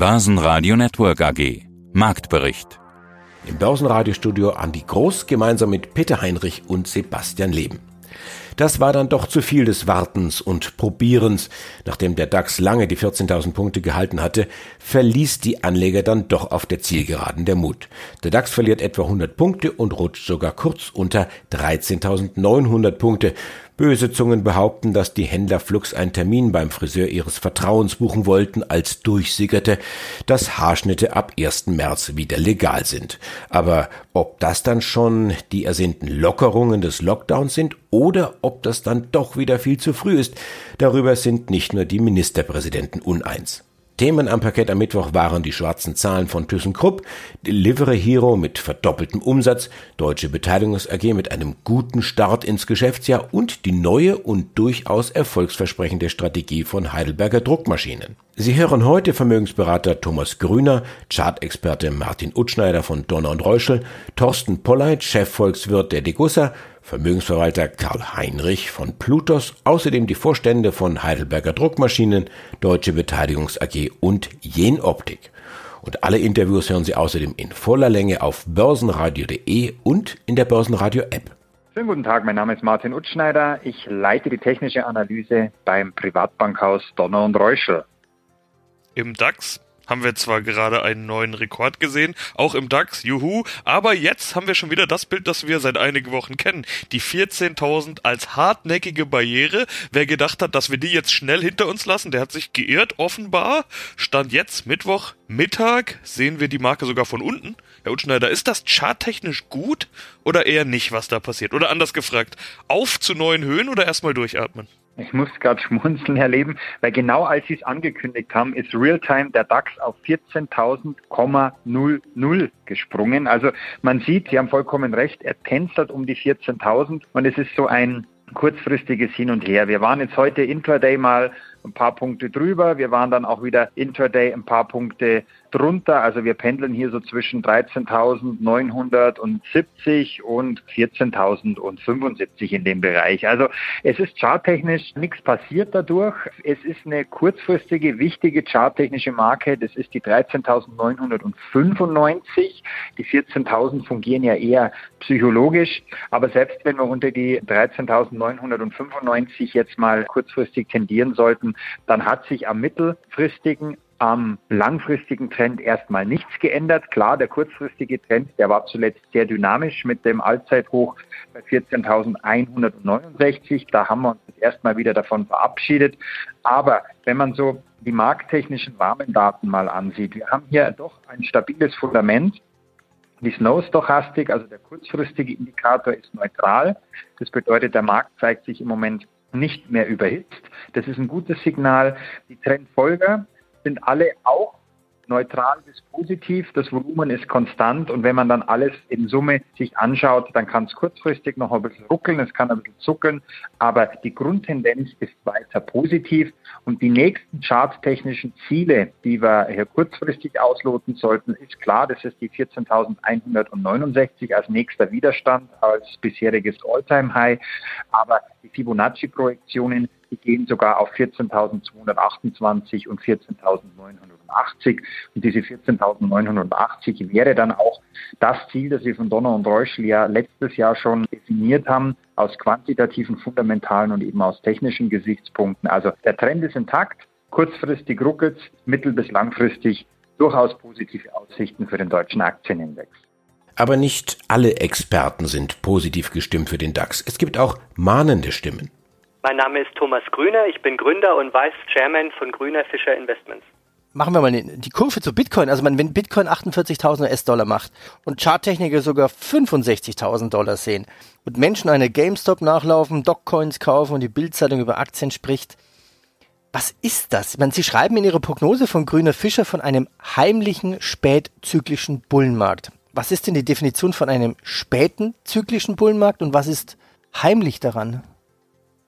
Börsenradio Network AG. Marktbericht. Im Börsenradiostudio Andi Groß gemeinsam mit Peter Heinrich und Sebastian Leben. Das war dann doch zu viel des Wartens und Probierens. Nachdem der DAX lange die 14.000 Punkte gehalten hatte, verließ die Anleger dann doch auf der Zielgeraden der Mut. Der DAX verliert etwa 100 Punkte und rutscht sogar kurz unter 13.900 Punkte. Böse Zungen behaupten, dass die Händler flugs einen Termin beim Friseur ihres Vertrauens buchen wollten, als durchsickerte, dass Haarschnitte ab 1. März wieder legal sind. Aber ob das dann schon die ersehnten Lockerungen des Lockdowns sind oder ob das dann doch wieder viel zu früh ist, darüber sind nicht nur die Ministerpräsidenten uneins. Themen am Parkett am Mittwoch waren die schwarzen Zahlen von ThyssenKrupp, Delivery Hero mit verdoppeltem Umsatz, Deutsche Beteiligungs AG mit einem guten Start ins Geschäftsjahr und die neue und durchaus erfolgsversprechende Strategie von Heidelberger Druckmaschinen. Sie hören heute Vermögensberater Thomas Grüner, Chartexperte Martin Utschneider von Donner und Reuschel, Thorsten Polleit, Chefvolkswirt der Degussa, Vermögensverwalter Karl Heinrich von Plutos, außerdem die Vorstände von Heidelberger Druckmaschinen, Deutsche Beteiligungs AG und Jenoptik. Und alle Interviews hören Sie außerdem in voller Länge auf börsenradio.de und in der Börsenradio App. Schönen guten Tag, mein Name ist Martin Utschneider. Ich leite die technische Analyse beim Privatbankhaus Donner und Reuschel. Im DAX haben wir zwar gerade einen neuen Rekord gesehen, auch im DAX, juhu, aber jetzt haben wir schon wieder das Bild, das wir seit einigen Wochen kennen. Die 14.000 als hartnäckige Barriere. Wer gedacht hat, dass wir die jetzt schnell hinter uns lassen, der hat sich geirrt, offenbar. Stand jetzt Mittwoch, Mittag, sehen wir die Marke sogar von unten. Herr Utschneider, ist das charttechnisch gut oder eher nicht, was da passiert? Oder anders gefragt, auf zu neuen Höhen oder erstmal durchatmen? Ich muss gerade schmunzeln, Herr Leben, weil genau als Sie es angekündigt haben, ist Realtime der DAX auf 14.000,00 gesprungen. Also man sieht, Sie haben vollkommen recht, er tänzelt um die 14.000 und es ist so ein kurzfristiges Hin und Her. Wir waren jetzt heute Intraday mal ein paar Punkte drüber. Wir waren dann auch wieder Intraday ein paar Punkte drunter. Also wir pendeln hier so zwischen 13.970 und 14.075 in dem Bereich. Also es ist charttechnisch nichts passiert dadurch. Es ist eine kurzfristige, wichtige charttechnische Marke. Das ist die 13.995. Die 14.000 fungieren ja eher psychologisch. Aber selbst wenn wir unter die 13.995 jetzt mal kurzfristig tendieren sollten, dann hat sich am mittelfristigen am langfristigen Trend erstmal nichts geändert. Klar, der kurzfristige Trend, der war zuletzt sehr dynamisch mit dem Allzeithoch bei 14.169. Da haben wir uns erstmal wieder davon verabschiedet. Aber wenn man so die markttechnischen Rahmendaten mal ansieht, wir haben hier doch ein stabiles Fundament. Die Snow-Stochastik, also der kurzfristige Indikator, ist neutral. Das bedeutet, der Markt zeigt sich im Moment nicht mehr überhitzt. Das ist ein gutes Signal. Die Trendfolger, sind alle auch neutral bis positiv. Das Volumen ist konstant und wenn man dann alles in Summe sich anschaut, dann kann es kurzfristig noch ein bisschen ruckeln, es kann ein bisschen zuckeln, aber die Grundtendenz ist weiter positiv und die nächsten charttechnischen Ziele, die wir hier kurzfristig ausloten sollten, ist klar, das ist die 14.169 als nächster Widerstand, als bisheriges All-Time-High, aber die Fibonacci-Projektionen die gehen sogar auf 14.228 und 14.980. Und diese 14.980 wäre dann auch das Ziel, das wir von Donner und Reuschel ja letztes Jahr schon definiert haben, aus quantitativen, fundamentalen und eben aus technischen Gesichtspunkten. Also der Trend ist intakt, kurzfristig ruckelt mittel- bis langfristig durchaus positive Aussichten für den deutschen Aktienindex. Aber nicht alle Experten sind positiv gestimmt für den DAX. Es gibt auch mahnende Stimmen. Mein Name ist Thomas Grüner, ich bin Gründer und Vice Chairman von Grüner Fischer Investments. Machen wir mal die Kurve zu Bitcoin. Also wenn Bitcoin 48.000 US-Dollar macht und Charttechniker sogar 65.000 Dollar sehen und Menschen eine GameStop nachlaufen, Dogecoins kaufen und die Bildzeitung über Aktien spricht, was ist das? Ich meine, Sie schreiben in Ihrer Prognose von Grüner Fischer von einem heimlichen spätzyklischen Bullenmarkt. Was ist denn die Definition von einem späten zyklischen Bullenmarkt und was ist heimlich daran?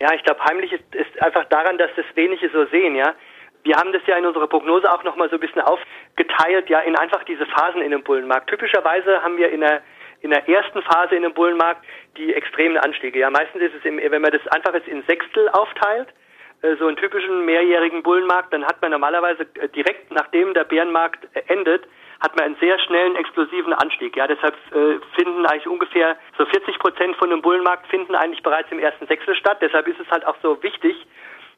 Ja, ich glaube, heimlich ist, ist einfach daran, dass das wenige so sehen, ja. Wir haben das ja in unserer Prognose auch nochmal so ein bisschen aufgeteilt, ja, in einfach diese Phasen in dem Bullenmarkt. Typischerweise haben wir in der in der ersten Phase in dem Bullenmarkt die extremen Anstiege. Ja, meistens ist es, im, wenn man das einfach jetzt in Sechstel aufteilt, äh, so einen typischen mehrjährigen Bullenmarkt, dann hat man normalerweise äh, direkt nachdem der Bärenmarkt äh, endet, hat man einen sehr schnellen, explosiven Anstieg. Ja, deshalb äh, finden eigentlich ungefähr so 40 Prozent von einem Bullenmarkt finden eigentlich bereits im ersten Sechstel statt. Deshalb ist es halt auch so wichtig,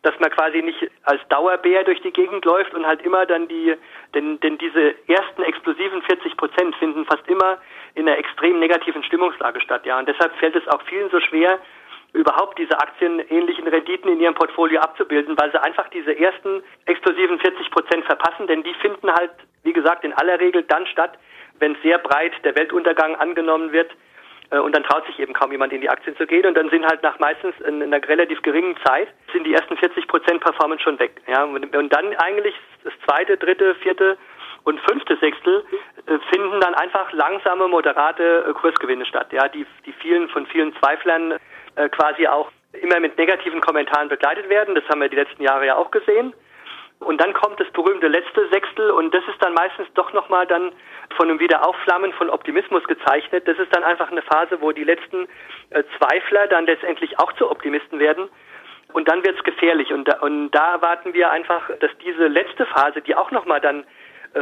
dass man quasi nicht als Dauerbär durch die Gegend läuft und halt immer dann die, denn, denn diese ersten explosiven 40 Prozent finden fast immer in einer extrem negativen Stimmungslage statt. Ja, und deshalb fällt es auch vielen so schwer, überhaupt diese aktienähnlichen Renditen in ihrem Portfolio abzubilden, weil sie einfach diese ersten explosiven 40 Prozent verpassen, denn die finden halt, wie gesagt, in aller Regel dann statt, wenn sehr breit der Weltuntergang angenommen wird äh, und dann traut sich eben kaum jemand in die Aktien zu gehen und dann sind halt nach meistens in, in einer relativ geringen Zeit sind die ersten 40 Prozent Performance schon weg. Ja, und, und dann eigentlich das zweite, dritte, vierte und fünfte Sechstel äh, finden dann einfach langsame, moderate äh, Kursgewinne statt. Ja, die, die vielen von vielen Zweiflern äh, quasi auch immer mit negativen Kommentaren begleitet werden. Das haben wir die letzten Jahre ja auch gesehen. Und dann kommt das berühmte letzte Sechstel und das ist dann meistens doch nochmal dann von einem Wiederaufflammen von Optimismus gezeichnet. Das ist dann einfach eine Phase, wo die letzten äh, Zweifler dann letztendlich auch zu Optimisten werden. Und dann wird es gefährlich. Und da, und da erwarten wir einfach, dass diese letzte Phase, die auch nochmal dann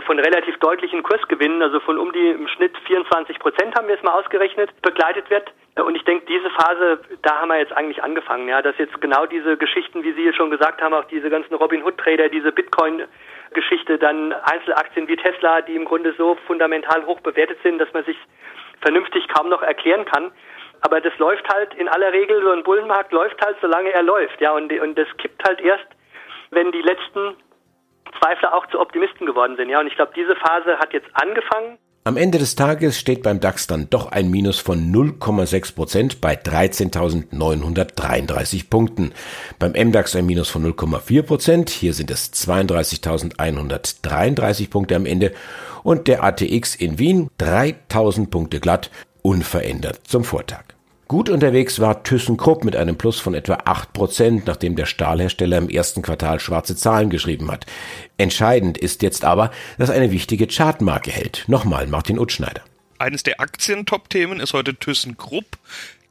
von relativ deutlichen Kursgewinnen, also von um die im Schnitt 24 Prozent haben wir es mal ausgerechnet, begleitet wird. Äh, und ich denke, diese Phase, da haben wir jetzt eigentlich angefangen, ja, dass jetzt genau diese Geschichten, wie Sie schon gesagt haben, auch diese ganzen Robin Hood Trader, diese Bitcoin Geschichte, dann Einzelaktien wie Tesla, die im Grunde so fundamental hoch bewertet sind, dass man sich vernünftig kaum noch erklären kann. Aber das läuft halt in aller Regel, so ein Bullenmarkt läuft halt, solange er läuft, ja, und, und das kippt halt erst, wenn die letzten Zweifler auch zu Optimisten geworden sind. Ja, und ich glaube, diese Phase hat jetzt angefangen. Am Ende des Tages steht beim DAX dann doch ein Minus von 0,6 Prozent bei 13.933 Punkten. Beim MDAX ein Minus von 0,4 Prozent. Hier sind es 32.133 Punkte am Ende. Und der ATX in Wien 3000 Punkte glatt, unverändert zum Vortag. Gut unterwegs war ThyssenKrupp mit einem Plus von etwa 8%, nachdem der Stahlhersteller im ersten Quartal schwarze Zahlen geschrieben hat. Entscheidend ist jetzt aber, dass eine wichtige Chartmarke hält. Nochmal Martin Utschneider. Eines der Aktien-Top-Themen ist heute ThyssenKrupp.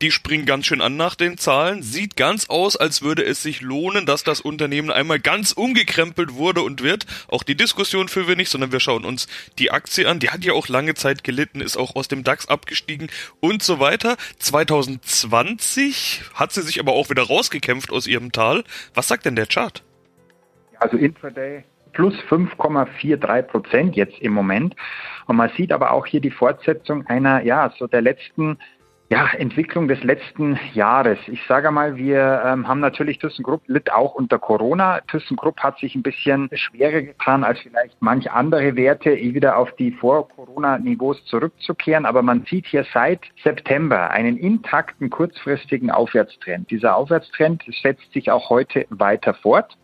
Die springen ganz schön an nach den Zahlen. Sieht ganz aus, als würde es sich lohnen, dass das Unternehmen einmal ganz umgekrempelt wurde und wird. Auch die Diskussion führen wir nicht, sondern wir schauen uns die Aktie an. Die hat ja auch lange Zeit gelitten, ist auch aus dem DAX abgestiegen und so weiter. 2020 hat sie sich aber auch wieder rausgekämpft aus ihrem Tal. Was sagt denn der Chart? Also Intraday plus 5,43 Prozent jetzt im Moment. Und man sieht aber auch hier die Fortsetzung einer, ja, so der letzten ja, Entwicklung des letzten Jahres. Ich sage mal, wir ähm, haben natürlich ThyssenKrupp litt auch unter Corona. ThyssenKrupp hat sich ein bisschen schwerer getan, als vielleicht manch andere Werte eh wieder auf die Vor-Corona-Niveaus zurückzukehren. Aber man sieht hier seit September einen intakten kurzfristigen Aufwärtstrend. Dieser Aufwärtstrend setzt sich auch heute weiter fort.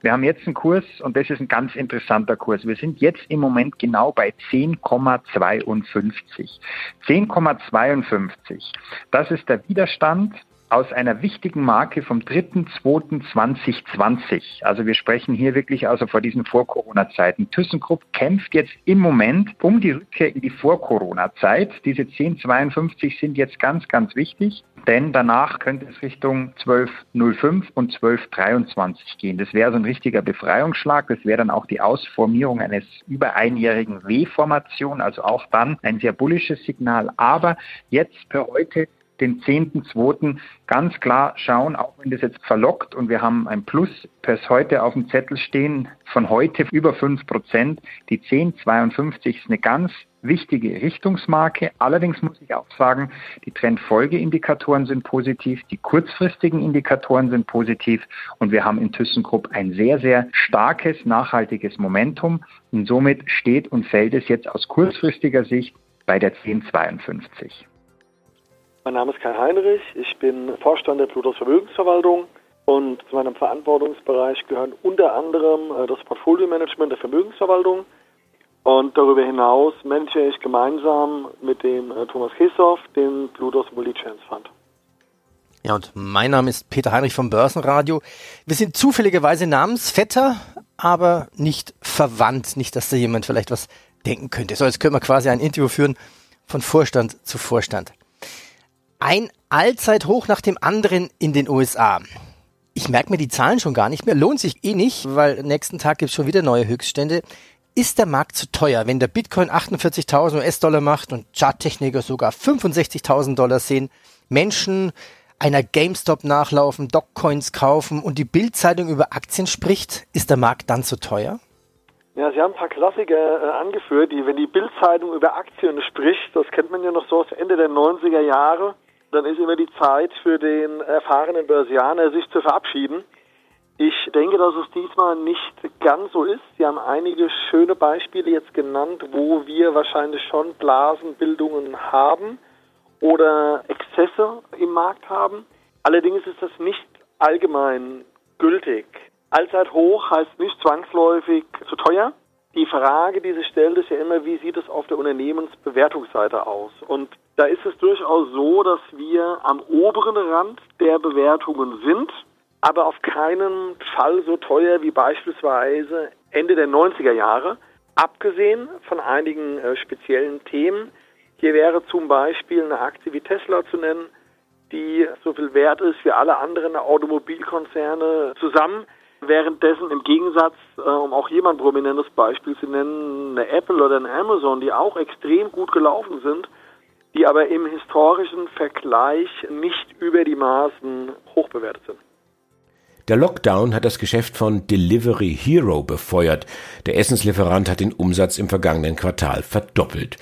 Wir haben jetzt einen Kurs und das ist ein ganz interessanter Kurs. Wir sind jetzt im Moment genau bei 10,52. 10,52. Das ist der Widerstand aus einer wichtigen Marke vom 3.2.2020. Also wir sprechen hier wirklich also vor diesen Vor-Corona-Zeiten. ThyssenKrupp kämpft jetzt im Moment um die Rückkehr in die Vor-Corona-Zeit. Diese 1052 sind jetzt ganz, ganz wichtig, denn danach könnte es Richtung 1205 und 1223 gehen. Das wäre so ein richtiger Befreiungsschlag. Das wäre dann auch die Ausformierung eines über einjährigen W-Formation, also auch dann ein sehr bullisches Signal. Aber jetzt per heute den 10.2. ganz klar schauen, auch wenn das jetzt verlockt und wir haben ein Plus bis heute auf dem Zettel stehen von heute über 5 Prozent. Die 1052 ist eine ganz wichtige Richtungsmarke. Allerdings muss ich auch sagen, die Trendfolgeindikatoren sind positiv, die kurzfristigen Indikatoren sind positiv und wir haben in ThyssenKrupp ein sehr, sehr starkes, nachhaltiges Momentum und somit steht und fällt es jetzt aus kurzfristiger Sicht bei der 1052. Mein Name ist Kai Heinrich, ich bin Vorstand der Plutos Vermögensverwaltung und zu meinem Verantwortungsbereich gehören unter anderem äh, das Portfolio-Management der Vermögensverwaltung und darüber hinaus manage ich gemeinsam mit dem äh, Thomas Kessoff den Plutos Multi-Chance Fund. Ja, und mein Name ist Peter Heinrich vom Börsenradio. Wir sind zufälligerweise Namensvetter, aber nicht verwandt. Nicht, dass da jemand vielleicht was denken könnte. So, jetzt können wir quasi ein Interview führen von Vorstand zu Vorstand. Ein Allzeithoch nach dem anderen in den USA. Ich merke mir die Zahlen schon gar nicht mehr. Lohnt sich eh nicht, weil nächsten Tag gibt's schon wieder neue Höchststände. Ist der Markt zu teuer, wenn der Bitcoin 48.000 US-Dollar macht und Charttechniker sogar 65.000 Dollar sehen? Menschen einer GameStop nachlaufen, Dockcoins kaufen und die Bildzeitung über Aktien spricht, ist der Markt dann zu teuer? Ja, Sie haben ein paar Klassiker äh, angeführt, die, wenn die Bildzeitung über Aktien spricht, das kennt man ja noch so aus Ende der 90er Jahre, dann ist immer die Zeit für den erfahrenen Börsianer, sich zu verabschieden. Ich denke, dass es diesmal nicht ganz so ist. Sie haben einige schöne Beispiele jetzt genannt, wo wir wahrscheinlich schon Blasenbildungen haben oder Exzesse im Markt haben. Allerdings ist das nicht allgemein gültig. Allzeit hoch heißt nicht zwangsläufig zu teuer. Die Frage, die sich stellt, ist ja immer, wie sieht es auf der Unternehmensbewertungsseite aus? Und da ist es durchaus so, dass wir am oberen Rand der Bewertungen sind, aber auf keinen Fall so teuer wie beispielsweise Ende der 90er Jahre, abgesehen von einigen äh, speziellen Themen, hier wäre zum Beispiel eine Aktie wie Tesla zu nennen, die so viel wert ist wie alle anderen Automobilkonzerne zusammen. Währenddessen im Gegensatz, äh, um auch jemand prominentes Beispiel zu nennen, eine Apple oder eine Amazon, die auch extrem gut gelaufen sind, die aber im historischen Vergleich nicht über die Maßen hoch bewertet sind. Der Lockdown hat das Geschäft von Delivery Hero befeuert. Der Essenslieferant hat den Umsatz im vergangenen Quartal verdoppelt.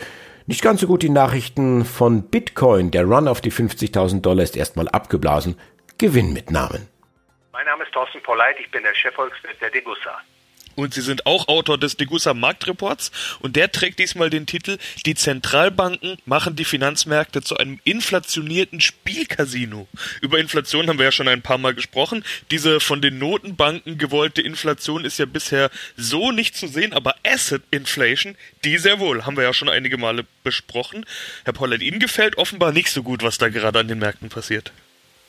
Nicht ganz so gut die Nachrichten von Bitcoin. Der Run auf die 50.000 Dollar ist erstmal abgeblasen. Gewinnmitnahmen. Mein Name ist Thorsten Polleit, ich bin der Chefvolkswirt der Degussa. Und Sie sind auch Autor des Degussa Marktreports und der trägt diesmal den Titel Die Zentralbanken machen die Finanzmärkte zu einem inflationierten Spielcasino. Über Inflation haben wir ja schon ein paar Mal gesprochen. Diese von den Notenbanken gewollte Inflation ist ja bisher so nicht zu sehen, aber Asset Inflation, die sehr wohl, haben wir ja schon einige Male besprochen. Herr Pollett, Ihnen gefällt offenbar nicht so gut, was da gerade an den Märkten passiert.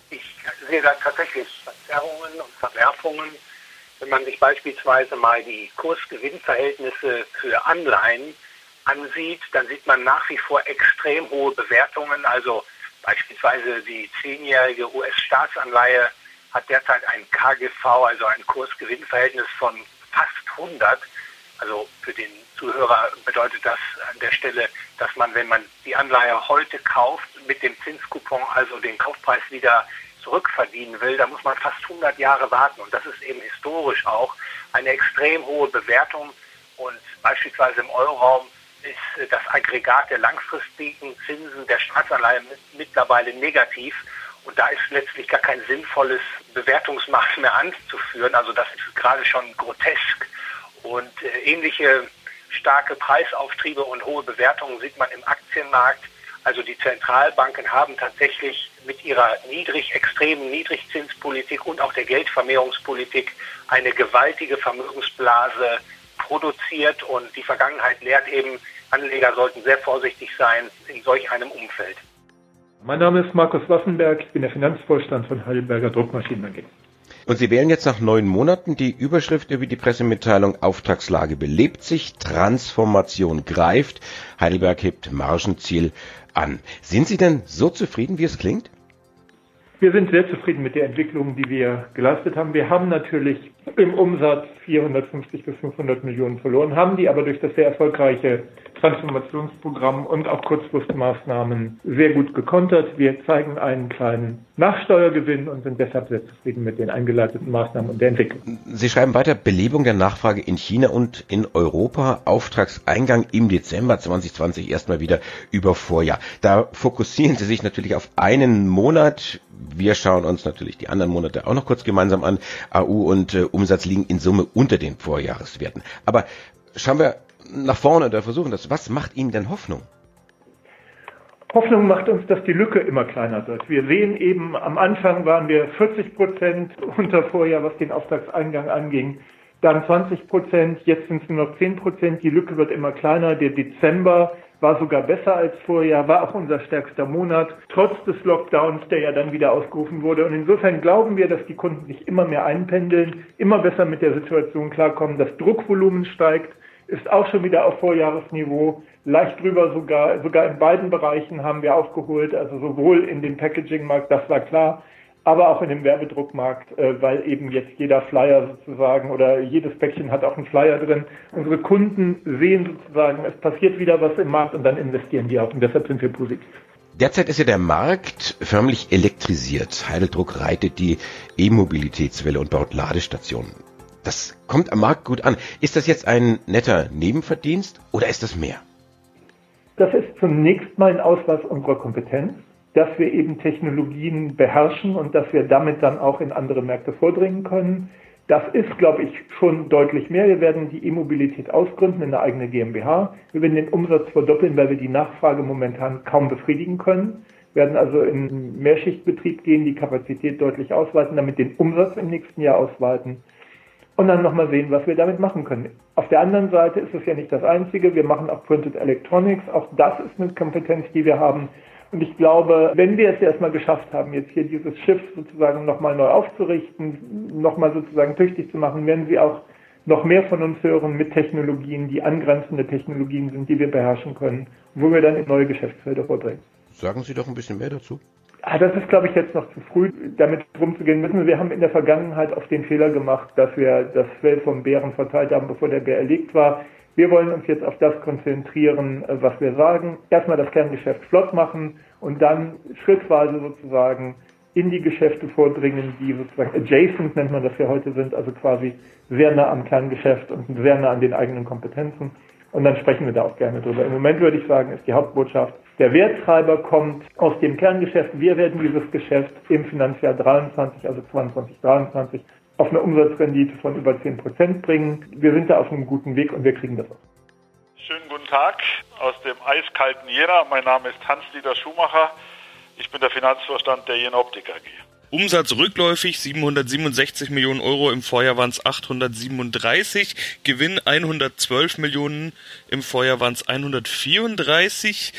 Ich sehe da tatsächlich Verzerrungen und Verwerfungen wenn man sich beispielsweise mal die Kursgewinnverhältnisse für Anleihen ansieht, dann sieht man nach wie vor extrem hohe Bewertungen. Also beispielsweise die zehnjährige US-Staatsanleihe hat derzeit ein KGV, also ein Kursgewinnverhältnis von fast 100. Also für den Zuhörer bedeutet das an der Stelle, dass man, wenn man die Anleihe heute kauft, mit dem Zinskupon also den Kaufpreis wieder zurückverdienen will, da muss man fast 100 Jahre warten. Und das ist eben historisch auch eine extrem hohe Bewertung. Und beispielsweise im Euroraum ist äh, das Aggregat der langfristigen Zinsen der Staatsanleihen mittlerweile negativ. Und da ist letztlich gar kein sinnvolles Bewertungsmaß mehr anzuführen. Also das ist gerade schon grotesk. Und äh, ähnliche starke Preisauftriebe und hohe Bewertungen sieht man im Aktienmarkt. Also die Zentralbanken haben tatsächlich mit ihrer niedrig, extremen Niedrigzinspolitik und auch der Geldvermehrungspolitik eine gewaltige Vermögensblase produziert und die Vergangenheit lehrt eben, Anleger sollten sehr vorsichtig sein in solch einem Umfeld. Mein Name ist Markus Waffenberg, ich bin der Finanzvorstand von Heidelberger Druckmaschinen AG. Und Sie wählen jetzt nach neun Monaten die Überschrift über die Pressemitteilung Auftragslage belebt sich, Transformation greift, Heidelberg hebt Margenziel an. Sind Sie denn so zufrieden, wie es klingt? Wir sind sehr zufrieden mit der Entwicklung, die wir geleistet haben. Wir haben natürlich im Umsatz 450 bis 500 Millionen verloren, haben die aber durch das sehr erfolgreiche Transformationsprogramm und auch Kurzfristmaßnahmen sehr gut gekontert. Wir zeigen einen kleinen Nachsteuergewinn und sind deshalb sehr zufrieden mit den eingeleiteten Maßnahmen und der Entwicklung. Sie schreiben weiter Belebung der Nachfrage in China und in Europa, Auftragseingang im Dezember 2020 erstmal wieder über Vorjahr. Da fokussieren Sie sich natürlich auf einen Monat. Wir schauen uns natürlich die anderen Monate auch noch kurz gemeinsam an. AU und äh, Umsatz liegen in Summe unter den Vorjahreswerten. Aber schauen wir nach vorne oder versuchen das. Was macht Ihnen denn Hoffnung? Hoffnung macht uns, dass die Lücke immer kleiner wird. Wir sehen eben, am Anfang waren wir 40 Prozent unter Vorjahr, was den Auftragseingang anging. Dann 20 Prozent, jetzt sind es nur noch 10 Prozent. Die Lücke wird immer kleiner. Der Dezember war sogar besser als Vorjahr, war auch unser stärkster Monat, trotz des Lockdowns, der ja dann wieder ausgerufen wurde. Und insofern glauben wir, dass die Kunden sich immer mehr einpendeln, immer besser mit der Situation klarkommen. Das Druckvolumen steigt, ist auch schon wieder auf Vorjahresniveau, leicht drüber sogar, sogar in beiden Bereichen haben wir aufgeholt, also sowohl in dem Packaging-Markt, das war klar, aber auch in dem Werbedruckmarkt, äh, weil eben jetzt jeder Flyer sozusagen oder jedes Päckchen hat auch einen Flyer drin. Unsere Kunden sehen sozusagen, es passiert wieder was im Markt und dann investieren die auch und deshalb sind wir positiv. Derzeit ist ja der Markt förmlich elektrisiert. Heideldruck reitet die E-Mobilitätswelle und baut Ladestationen. Das kommt am Markt gut an. Ist das jetzt ein netter Nebenverdienst oder ist das mehr? Das ist zunächst mal ein Ausweis unserer Kompetenz dass wir eben Technologien beherrschen und dass wir damit dann auch in andere Märkte vordringen können. Das ist, glaube ich, schon deutlich mehr. Wir werden die E-Mobilität ausgründen in eine eigene GmbH. Wir werden den Umsatz verdoppeln, weil wir die Nachfrage momentan kaum befriedigen können. Wir werden also in Mehrschichtbetrieb gehen, die Kapazität deutlich ausweiten, damit den Umsatz im nächsten Jahr ausweiten und dann nochmal sehen, was wir damit machen können. Auf der anderen Seite ist es ja nicht das Einzige. Wir machen auch Printed Electronics. Auch das ist eine Kompetenz, die wir haben. Und ich glaube, wenn wir es erstmal geschafft haben, jetzt hier dieses Schiff sozusagen nochmal neu aufzurichten, nochmal sozusagen tüchtig zu machen, werden Sie auch noch mehr von uns hören mit Technologien, die angrenzende Technologien sind, die wir beherrschen können, wo wir dann in neue Geschäftsfelder vordringen. Sagen Sie doch ein bisschen mehr dazu. Ah, das ist, glaube ich, jetzt noch zu früh, damit rumzugehen. Wissen wir haben in der Vergangenheit oft den Fehler gemacht, dass wir das Fell vom Bären verteilt haben, bevor der Bär erlegt war. Wir wollen uns jetzt auf das konzentrieren, äh, was wir sagen. Erstmal das Kerngeschäft flott machen und dann schrittweise sozusagen in die Geschäfte vordringen, die sozusagen adjacent nennt man das ja heute sind, also quasi sehr nah am Kerngeschäft und sehr nah an den eigenen Kompetenzen. Und dann sprechen wir da auch gerne drüber. Im Moment würde ich sagen, ist die Hauptbotschaft, der Werttreiber kommt aus dem Kerngeschäft. Wir werden dieses Geschäft im Finanzjahr 23, also 22, 23, auf eine Umsatzrendite von über 10 Prozent bringen. Wir sind da auf einem guten Weg und wir kriegen das auch. Schönen guten Tag aus dem eiskalten Jena. Mein Name ist Hans-Dieter Schumacher. Ich bin der Finanzvorstand der Jena Optik AG. Umsatz rückläufig 767 Millionen Euro, im Vorjahr waren es 837, Gewinn 112 Millionen, im Vorjahr waren es 134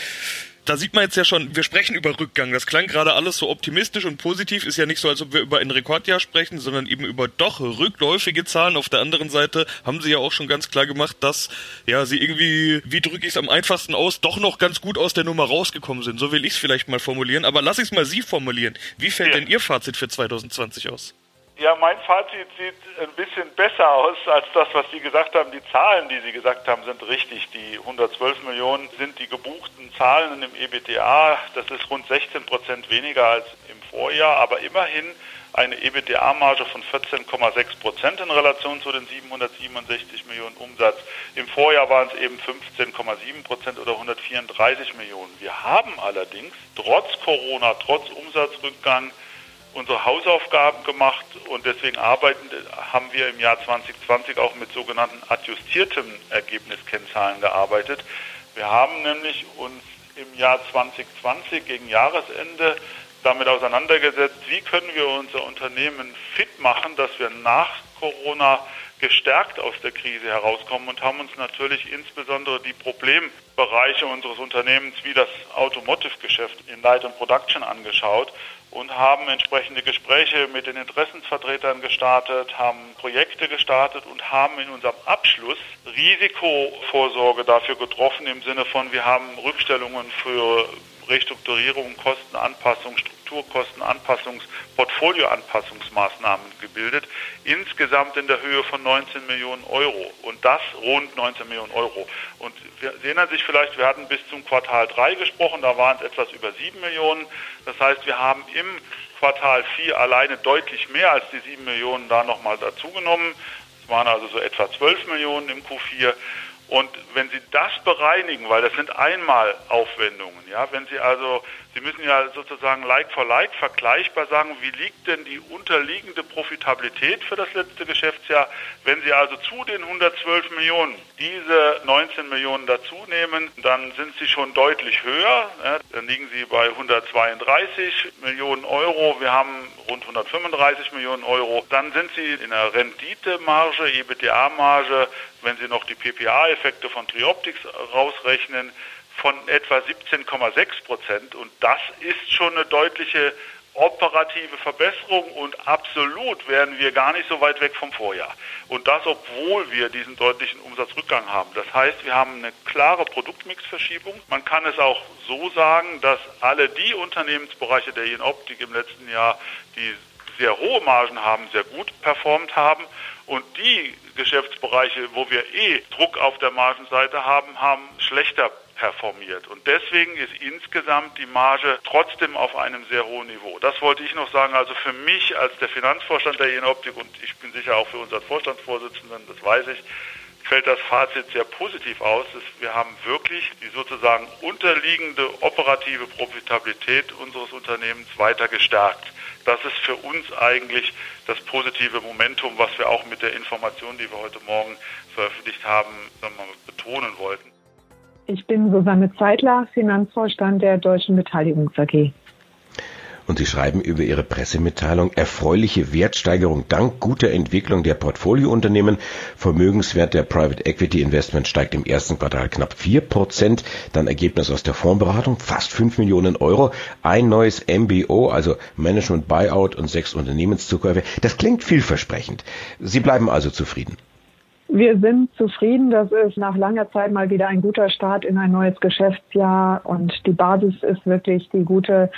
da sieht man jetzt ja schon, wir sprechen über Rückgang. Das klang gerade alles so optimistisch und positiv. Ist ja nicht so, als ob wir über ein Rekordjahr sprechen, sondern eben über doch rückläufige Zahlen. Auf der anderen Seite haben sie ja auch schon ganz klar gemacht, dass ja sie irgendwie, wie drücke ich es am einfachsten aus, doch noch ganz gut aus der Nummer rausgekommen sind. So will ich es vielleicht mal formulieren. Aber lass ich es mal Sie formulieren. Wie fällt ja. denn Ihr Fazit für 2020 aus? Ja, mein Fazit sieht ein bisschen besser aus als das, was Sie gesagt haben. Die Zahlen, die Sie gesagt haben, sind richtig. Die 112 Millionen sind die gebuchten Zahlen im EBTA. Das ist rund 16 Prozent weniger als im Vorjahr, aber immerhin eine EBITDA-Marge von 14,6 Prozent in Relation zu den 767 Millionen Umsatz. Im Vorjahr waren es eben 15,7 Prozent oder 134 Millionen. Wir haben allerdings trotz Corona, trotz Umsatzrückgang unsere Hausaufgaben gemacht und deswegen arbeiten, haben wir im Jahr 2020 auch mit sogenannten adjustierten Ergebniskennzahlen gearbeitet. Wir haben nämlich uns im Jahr 2020 gegen Jahresende damit auseinandergesetzt, wie können wir unser Unternehmen fit machen, dass wir nach Corona gestärkt aus der Krise herauskommen und haben uns natürlich insbesondere die Problembereiche unseres Unternehmens wie das Automotive-Geschäft in Light and Production angeschaut und haben entsprechende Gespräche mit den Interessensvertretern gestartet, haben Projekte gestartet und haben in unserem Abschluss Risikovorsorge dafür getroffen im Sinne von, wir haben Rückstellungen für Restrukturierung, Kostenanpassung, Strukturkostenanpassungs, Portfolioanpassungsmaßnahmen gebildet, insgesamt in der Höhe von 19 Millionen Euro und das rund 19 Millionen Euro. Und Sie erinnern sich vielleicht, wir hatten bis zum Quartal 3 gesprochen, da waren es etwas über 7 Millionen. Das heißt, wir haben im Quartal 4 alleine deutlich mehr als die 7 Millionen da nochmal dazugenommen. Es waren also so etwa 12 Millionen im Q4. Und wenn Sie das bereinigen, weil das sind einmal Aufwendungen, ja, wenn Sie also Sie müssen ja sozusagen like for like vergleichbar sagen, wie liegt denn die unterliegende Profitabilität für das letzte Geschäftsjahr. Wenn Sie also zu den 112 Millionen diese 19 Millionen dazu nehmen, dann sind Sie schon deutlich höher. Dann liegen Sie bei 132 Millionen Euro. Wir haben rund 135 Millionen Euro. Dann sind Sie in der Renditemarge, EBITDA-Marge, wenn Sie noch die PPA-Effekte von Trioptics rausrechnen, von etwa 17,6 Prozent. Und das ist schon eine deutliche operative Verbesserung und absolut wären wir gar nicht so weit weg vom Vorjahr. Und das, obwohl wir diesen deutlichen Umsatzrückgang haben. Das heißt, wir haben eine klare Produktmixverschiebung. Man kann es auch so sagen, dass alle die Unternehmensbereiche der Jenoptik im letzten Jahr, die sehr hohe Margen haben, sehr gut performt haben. Und die Geschäftsbereiche, wo wir eh Druck auf der Margenseite haben, haben schlechter performiert. Und deswegen ist insgesamt die Marge trotzdem auf einem sehr hohen Niveau. Das wollte ich noch sagen. Also für mich als der Finanzvorstand der Jenoptik und ich bin sicher auch für unseren Vorstandsvorsitzenden, das weiß ich, fällt das Fazit sehr positiv aus. Wir haben wirklich die sozusagen unterliegende operative Profitabilität unseres Unternehmens weiter gestärkt. Das ist für uns eigentlich das positive Momentum, was wir auch mit der Information, die wir heute Morgen veröffentlicht haben, betonen wollten. Ich bin Susanne Zeitler, Finanzvorstand der Deutschen Beteiligungs AG. Und Sie schreiben über Ihre Pressemitteilung erfreuliche Wertsteigerung dank guter Entwicklung der Portfoliounternehmen. Vermögenswert der Private Equity Investment steigt im ersten Quartal knapp vier Prozent. Dann Ergebnis aus der Fondsberatung fast fünf Millionen Euro. Ein neues MBO, also Management Buyout und sechs Unternehmenszukäufe. Das klingt vielversprechend. Sie bleiben also zufrieden. Wir sind zufrieden. Das ist nach langer Zeit mal wieder ein guter Start in ein neues Geschäftsjahr und die Basis ist wirklich die gute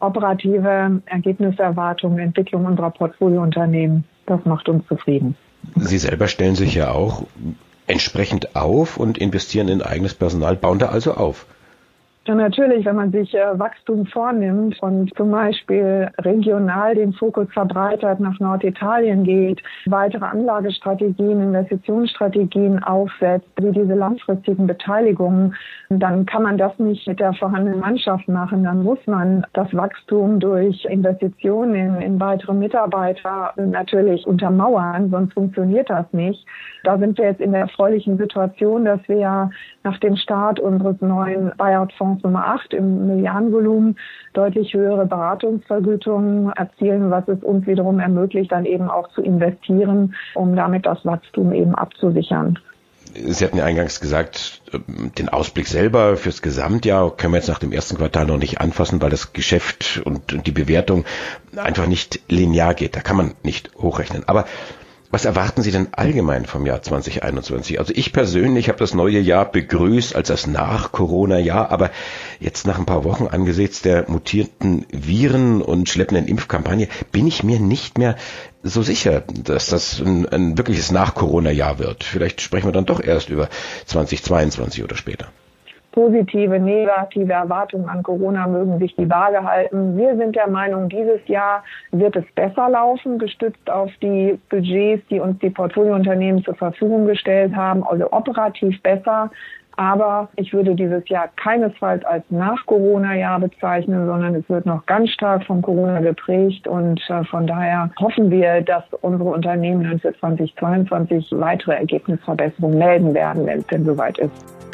operative Ergebniserwartung, Entwicklung unserer Portfoliounternehmen. Das macht uns zufrieden. Sie selber stellen sich ja auch entsprechend auf und investieren in eigenes Personal, bauen da also auf. Ja, natürlich, wenn man sich äh, Wachstum vornimmt und zum Beispiel regional den Fokus verbreitert nach Norditalien geht, weitere Anlagestrategien, Investitionsstrategien aufsetzt, wie diese langfristigen Beteiligungen, dann kann man das nicht mit der vorhandenen Mannschaft machen. Dann muss man das Wachstum durch Investitionen in, in weitere Mitarbeiter natürlich untermauern, sonst funktioniert das nicht. Da sind wir jetzt in der erfreulichen Situation, dass wir nach dem Start unseres neuen Buyout-Fonds Fonds Nummer 8 im Milliardenvolumen deutlich höhere Beratungsvergütungen erzielen, was es uns wiederum ermöglicht, dann eben auch zu investieren, um damit das Wachstum eben abzusichern. Sie hatten ja eingangs gesagt, den Ausblick selber fürs Gesamtjahr können wir jetzt nach dem ersten Quartal noch nicht anfassen, weil das Geschäft und die Bewertung einfach nicht linear geht. Da kann man nicht hochrechnen. Aber was erwarten Sie denn allgemein vom Jahr 2021? Also ich persönlich habe das neue Jahr begrüßt als das Nach-Corona-Jahr, aber jetzt nach ein paar Wochen angesichts der mutierten Viren und schleppenden Impfkampagne bin ich mir nicht mehr so sicher, dass das ein, ein wirkliches Nach-Corona-Jahr wird. Vielleicht sprechen wir dann doch erst über 2022 oder später positive, negative Erwartungen an Corona mögen sich die Waage halten. Wir sind der Meinung, dieses Jahr wird es besser laufen, gestützt auf die Budgets, die uns die Portfoliounternehmen zur Verfügung gestellt haben, also operativ besser. Aber ich würde dieses Jahr keinesfalls als Nach-Corona-Jahr bezeichnen, sondern es wird noch ganz stark von Corona geprägt. Und äh, von daher hoffen wir, dass unsere Unternehmen dann für 2022 weitere Ergebnisverbesserungen melden werden, wenn es denn soweit ist.